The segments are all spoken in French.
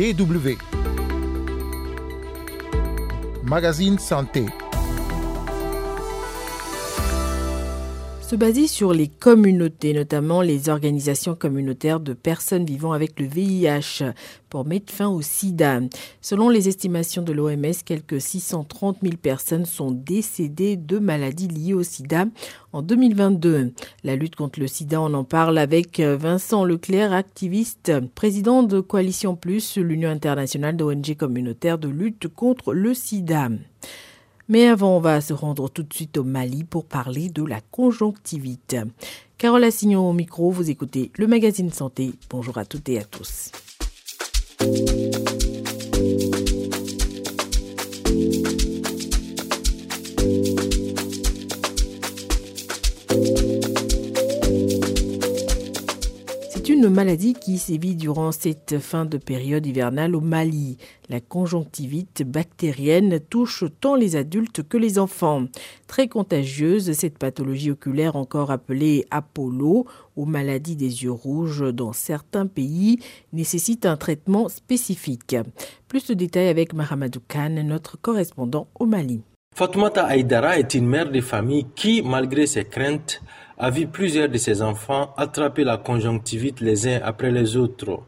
DW. Magazine Santé. Se baser sur les communautés, notamment les organisations communautaires de personnes vivant avec le VIH, pour mettre fin au sida. Selon les estimations de l'OMS, quelques 630 000 personnes sont décédées de maladies liées au sida en 2022. La lutte contre le sida, on en parle avec Vincent Leclerc, activiste, président de Coalition Plus, l'Union internationale d'ONG communautaires de lutte contre le sida. Mais avant, on va se rendre tout de suite au Mali pour parler de la conjonctivite. Carole Assignon au micro, vous écoutez le magazine Santé. Bonjour à toutes et à tous. Maladie qui sévit durant cette fin de période hivernale au Mali. La conjonctivite bactérienne touche tant les adultes que les enfants. Très contagieuse, cette pathologie oculaire encore appelée Apollo ou maladie des yeux rouges dans certains pays nécessite un traitement spécifique. Plus de détails avec Mahamadou Khan, notre correspondant au Mali. Fatoumata Aïdara est une mère de famille qui, malgré ses craintes, a vu plusieurs de ses enfants attraper la conjonctivite les uns après les autres.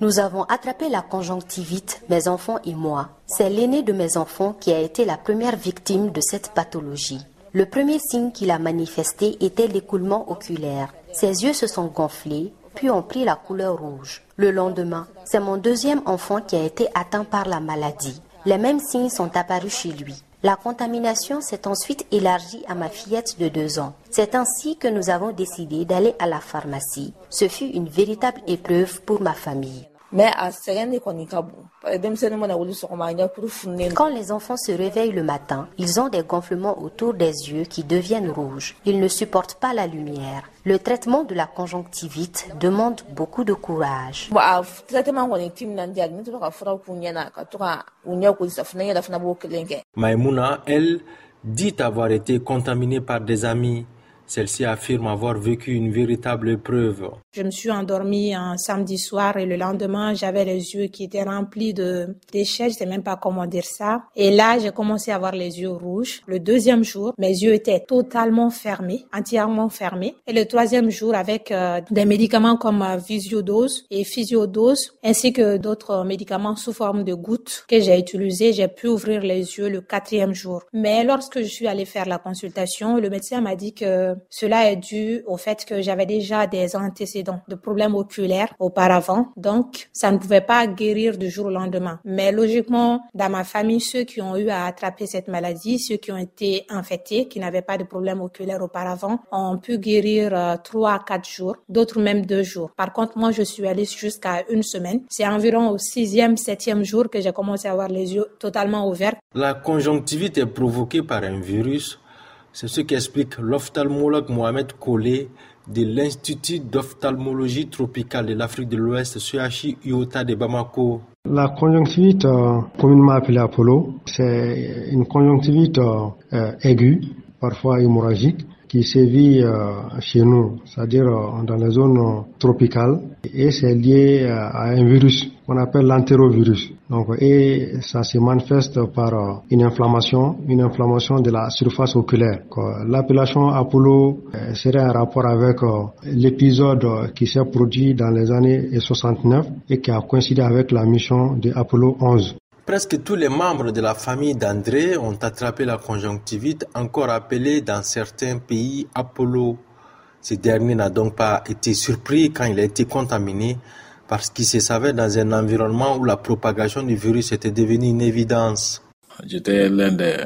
Nous avons attrapé la conjonctivite, mes enfants et moi. C'est l'aîné de mes enfants qui a été la première victime de cette pathologie. Le premier signe qu'il a manifesté était l'écoulement oculaire. Ses yeux se sont gonflés, puis ont pris la couleur rouge. Le lendemain, c'est mon deuxième enfant qui a été atteint par la maladie. Les mêmes signes sont apparus chez lui. La contamination s'est ensuite élargie à ma fillette de deux ans. C'est ainsi que nous avons décidé d'aller à la pharmacie. Ce fut une véritable épreuve pour ma famille. Quand les enfants se réveillent le matin, ils ont des gonflements autour des yeux qui deviennent rouges. Ils ne supportent pas la lumière. Le traitement de la conjonctivite demande beaucoup de courage. Maïmouna, elle, dit avoir été contaminée par des amis. Celle-ci affirme avoir vécu une véritable épreuve. Je me suis endormie un samedi soir et le lendemain, j'avais les yeux qui étaient remplis de déchets, je sais même pas comment dire ça. Et là, j'ai commencé à avoir les yeux rouges. Le deuxième jour, mes yeux étaient totalement fermés, entièrement fermés. Et le troisième jour, avec euh, des médicaments comme euh, visiodose et physiodose, ainsi que d'autres médicaments sous forme de gouttes que j'ai utilisés, j'ai pu ouvrir les yeux le quatrième jour. Mais lorsque je suis allée faire la consultation, le médecin m'a dit que cela est dû au fait que j'avais déjà des antécédents de problèmes oculaires auparavant, donc ça ne pouvait pas guérir du jour au lendemain. Mais logiquement, dans ma famille, ceux qui ont eu à attraper cette maladie, ceux qui ont été infectés, qui n'avaient pas de problème oculaire auparavant, ont pu guérir euh, trois à quatre jours, d'autres même deux jours. Par contre, moi, je suis allée jusqu'à une semaine. C'est environ au sixième, septième jour que j'ai commencé à avoir les yeux totalement ouverts. La conjonctivite est provoquée par un virus c'est ce qu'explique l'ophtalmologue Mohamed Kolé de l'Institut d'ophtalmologie tropicale de l'Afrique de l'Ouest, CHI IOTA de Bamako. La conjonctivite, euh, communément appelée Apollo, c'est une conjonctivite euh, aiguë, parfois hémorragique, qui sévit euh, chez nous, c'est-à-dire euh, dans les zones euh, tropicales, et c'est lié à un virus qu'on appelle l'entérovirus. Donc, et ça se manifeste par une inflammation, une inflammation de la surface oculaire. L'appellation Apollo serait en rapport avec l'épisode qui s'est produit dans les années 69 et qui a coïncidé avec la mission de Apollo 11. Presque tous les membres de la famille d'André ont attrapé la conjonctivite, encore appelée dans certains pays Apollo. Ce dernier n'a donc pas été surpris quand il a été contaminé parce qu'il se savait dans un environnement où la propagation du virus était devenue une évidence. J'étais l'un des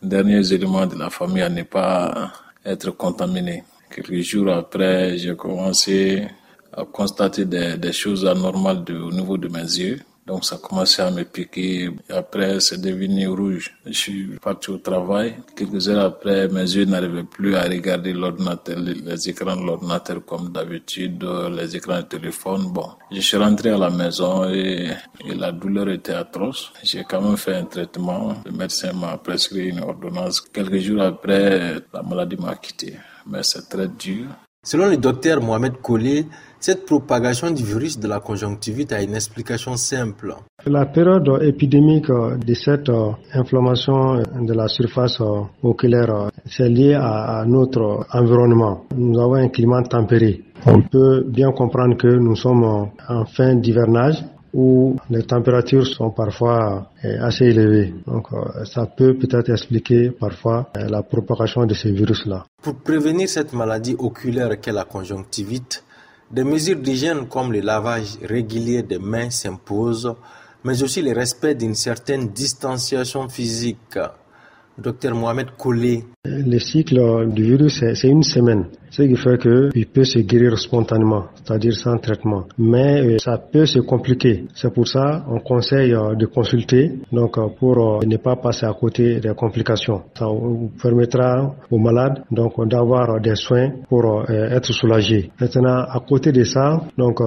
derniers éléments de la famille à ne pas être contaminé. Quelques jours après, j'ai commencé à constater des, choses anormales au niveau de mes yeux. Donc ça a commencé à me piquer. Après, c'est devenu rouge. Je suis parti au travail. Quelques heures après, mes yeux n'arrivaient plus à regarder l'ordinateur, les écrans de l'ordinateur comme d'habitude, les écrans de téléphone. Bon, je suis rentré à la maison et, la douleur était atroce. J'ai quand même fait un traitement. Le médecin m'a prescrit une ordonnance. Quelques jours après, la maladie m'a quitté. Mais c'est très dur. Selon le docteur Mohamed Kolé, cette propagation du virus de la conjonctivite a une explication simple. La période épidémique de cette inflammation de la surface oculaire, c'est lié à notre environnement. Nous avons un climat tempéré. On peut bien comprendre que nous sommes en fin d'hivernage où les températures sont parfois euh, assez élevées. Donc euh, ça peut peut-être expliquer parfois euh, la propagation de ces virus-là. Pour prévenir cette maladie oculaire qu'est la conjonctivite, des mesures d'hygiène comme le lavage régulier des mains s'imposent, mais aussi le respect d'une certaine distanciation physique. Docteur Mohamed Koulé. Le cycle du virus, c'est une semaine ce qui fait qu'il peut se guérir spontanément, c'est-à-dire sans traitement. Mais euh, ça peut se compliquer. C'est pour ça on conseille euh, de consulter donc euh, pour ne pas passer à côté des complications. Ça permettra aux malades donc d'avoir des soins pour être soulagés. Maintenant, à côté de ça, donc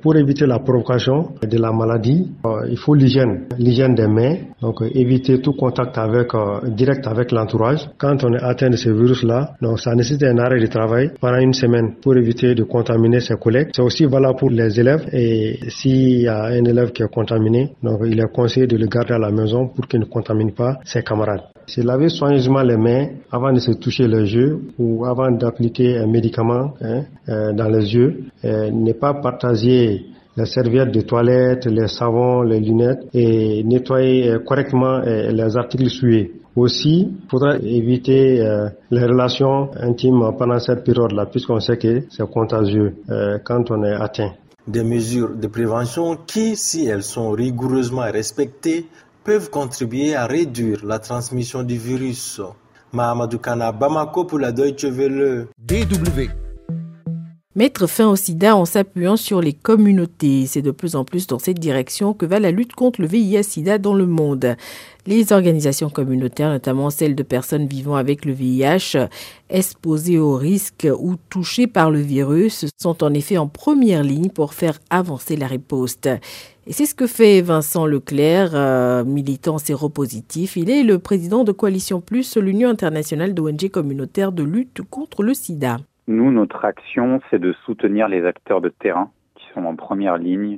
pour éviter la provocation de la maladie, il faut l'hygiène, l'hygiène des mains, donc éviter tout contact avec direct avec l'entourage. Quand on est atteint de ce virus-là, donc ça nécessite un arrêt de travail pendant une semaine pour éviter de contaminer ses collègues. C'est aussi valable pour les élèves et s'il y a un élève qui est contaminé, donc il est conseillé de le garder à la maison pour qu'il ne contamine pas ses camarades. Se laver soigneusement les mains avant de se toucher les yeux ou avant d'appliquer un médicament hein, euh, dans les yeux. Euh, ne pas partager les serviettes de toilette, les savons, les lunettes et nettoyer euh, correctement les articles souillés. Aussi, il faudra éviter euh, les relations intimes pendant cette période-là, puisqu'on sait que c'est contagieux euh, quand on est atteint. Des mesures de prévention qui, si elles sont rigoureusement respectées, peuvent contribuer à réduire la transmission du virus. Mahamadou Kana, Bamako pour la Deutsche Welle. DW Mettre fin au sida en s'appuyant sur les communautés. C'est de plus en plus dans cette direction que va la lutte contre le VIH-Sida dans le monde. Les organisations communautaires, notamment celles de personnes vivant avec le VIH, exposées au risque ou touchées par le virus, sont en effet en première ligne pour faire avancer la riposte. Et c'est ce que fait Vincent Leclerc, euh, militant séropositif. Il est le président de Coalition Plus, l'Union internationale d'ONG communautaires de lutte contre le sida. Nous, notre action, c'est de soutenir les acteurs de terrain qui sont en première ligne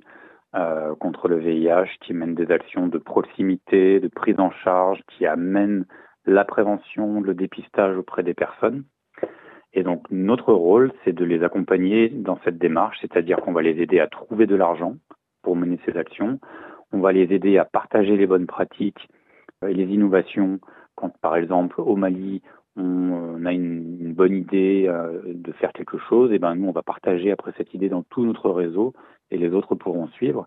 euh, contre le VIH, qui mènent des actions de proximité, de prise en charge, qui amènent la prévention, le dépistage auprès des personnes. Et donc notre rôle, c'est de les accompagner dans cette démarche, c'est-à-dire qu'on va les aider à trouver de l'argent pour mener ces actions, on va les aider à partager les bonnes pratiques et les innovations. Quand par exemple au Mali, on a une, bonne idée euh, de faire quelque chose, et ben nous on va partager après cette idée dans tout notre réseau et les autres pourront suivre.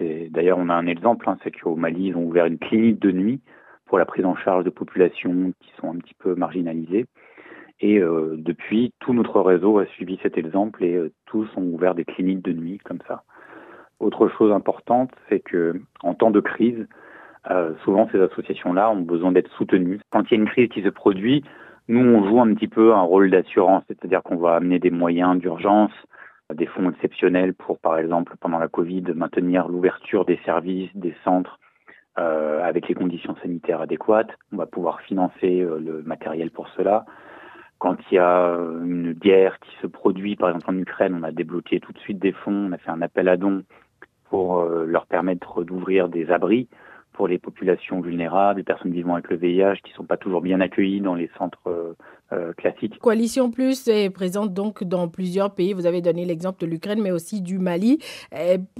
D'ailleurs on a un exemple, hein, c'est qu'au Mali ils ont ouvert une clinique de nuit pour la prise en charge de populations qui sont un petit peu marginalisées. Et euh, depuis, tout notre réseau a suivi cet exemple et euh, tous ont ouvert des cliniques de nuit comme ça. Autre chose importante, c'est que en temps de crise, euh, souvent, ces associations-là ont besoin d'être soutenues. Quand il y a une crise qui se produit, nous, on joue un petit peu un rôle d'assurance, c'est-à-dire qu'on va amener des moyens d'urgence, des fonds exceptionnels pour, par exemple, pendant la Covid, maintenir l'ouverture des services, des centres euh, avec les conditions sanitaires adéquates. On va pouvoir financer euh, le matériel pour cela. Quand il y a une guerre qui se produit, par exemple en Ukraine, on a débloqué tout de suite des fonds, on a fait un appel à dons pour leur permettre d'ouvrir des abris pour les populations vulnérables, les personnes vivant avec le VIH qui ne sont pas toujours bien accueillies dans les centres euh, euh, classiques. Coalition Plus est présente donc dans plusieurs pays. Vous avez donné l'exemple de l'Ukraine, mais aussi du Mali.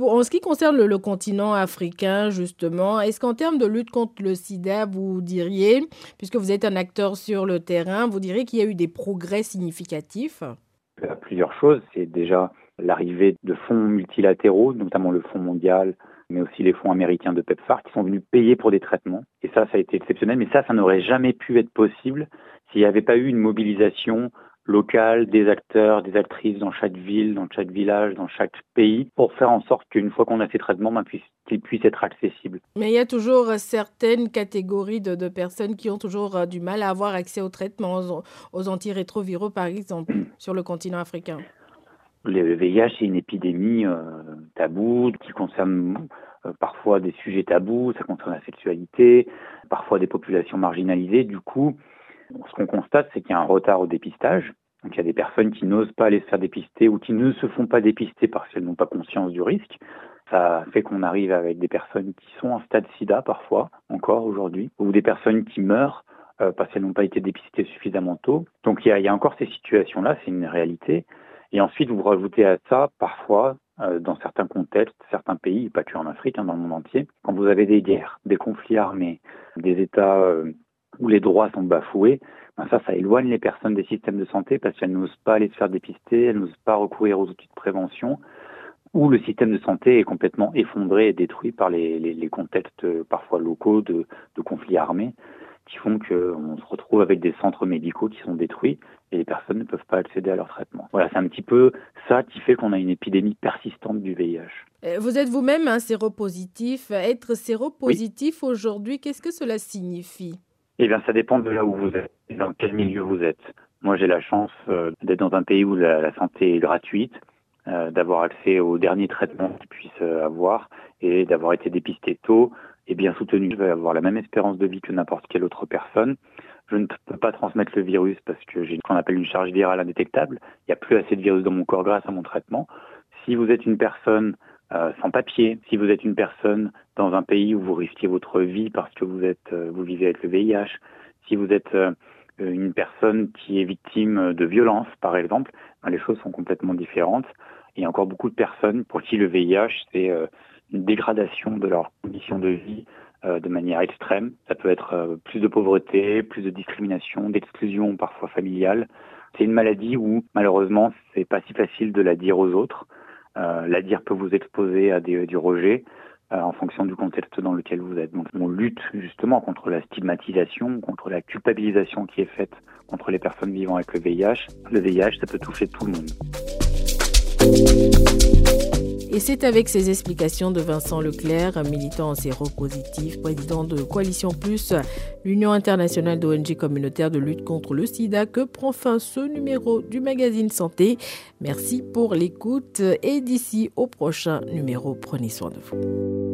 en ce qui concerne le, continent africain, justement, est-ce qu'en termes de lutte contre le sida, vous diriez, puisque vous êtes un acteur sur le terrain, vous diriez qu'il y a eu des progrès significatifs? Plusieurs choses. C'est déjà l'arrivée de fonds multilatéraux, notamment le Fonds mondial mais aussi les fonds américains de PEPFAR qui sont venus payer pour des traitements. Et ça, ça a été exceptionnel. Mais ça, ça n'aurait jamais pu être possible s'il n'y avait pas eu une mobilisation locale des acteurs, des actrices dans chaque ville, dans chaque village, dans chaque pays, pour faire en sorte qu'une fois qu'on a ces traitements, ben, qu'ils puissent être accessibles. Mais il y a toujours certaines catégories de, personnes qui ont toujours euh, du mal à avoir accès aux traitements, aux, aux antirétroviraux par exemple, sur le continent africain. Le VIH, c'est une épidémie euh, taboue qui concerne euh, parfois des sujets tabous, ça concerne la sexualité, parfois des populations marginalisées. Du coup, ce qu'on constate, c'est qu'il y a un retard au dépistage. Donc il y a des personnes qui n'osent pas aller se faire dépister ou qui ne se font pas dépister parce qu'elles n'ont pas conscience du risque. Ça fait qu'on arrive avec des personnes qui sont en stade sida parfois, encore aujourd'hui, ou des personnes qui meurent euh, parce qu'elles n'ont pas été dépistées suffisamment tôt. Donc il y a, il y a encore ces situations-là, c'est une réalité. Et ensuite, vous rajoutez à ça parfois euh, dans certains contextes, certains pays, pas que en Afrique, hein, dans le monde entier, quand vous avez des guerres, des conflits armés, des États euh, où les droits sont bafoués, ben ça, ça éloigne les personnes des systèmes de santé parce qu'elles n'osent pas aller se faire dépister, elles n'osent pas recourir aux outils de prévention, ou le système de santé est complètement effondré et détruit par les, contextes euh, parfois locaux de conflits armés qui font qu'on se retrouve avec des centres médicaux qui sont détruits et les personnes ne peuvent pas accéder à leur traitement. Voilà, c'est un petit peu ça qui fait qu'on a une épidémie persistante du VIH. Euh, vous êtes vous-même un séropositif. Être séropositif aujourd'hui, qu'est-ce que cela signifie? Eh bien, ça dépend de là où vous êtes et dans quel milieu vous êtes. Moi, j'ai la chance euh, d'être dans un pays où la, la santé est gratuite, euh, d'avoir accès aux derniers traitements qu'ils puissent euh, avoir et d'avoir été dépisté tôt et bien soutenu. Je vais avoir la même espérance de vie que n'importe quelle autre personne. Je ne peux pas transmettre le virus parce que j'ai ce qu'on appelle une charge virale indétectable. Il n'y a plus assez de virus dans mon corps grâce à mon traitement. Si vous êtes une personne euh, sans papier, si vous êtes une personne dans un pays où vous risquez votre vie parce que vous êtes, euh, vous vivez avec le VIH, si vous êtes euh, une personne qui est victime de violence, par exemple, ben, les choses sont complètement différentes. Il y a encore beaucoup de personnes pour qui le VIH, c'est euh, une dégradation de leurs conditions de vie euh, de manière extrême. Ça peut être euh, plus de pauvreté, plus de discrimination, d'exclusion parfois familiale. C'est une maladie où malheureusement c'est pas si facile de la dire aux autres. Euh, la dire peut vous exposer à des, du rejet en fonction du contexte dans lequel vous êtes. Donc on lutte justement contre la stigmatisation, contre la culpabilisation qui est faite contre les personnes vivant avec le VIH. Le VIH, ça peut toucher tout le monde. Et c'est avec ces explications de Vincent Leclerc, militant en séropositif, président de Coalition Plus, l'Union internationale d'ONG communautaire de lutte contre le sida, que prend fin ce numéro du magazine Santé. Merci pour l'écoute et d'ici au prochain numéro, prenez soin de vous.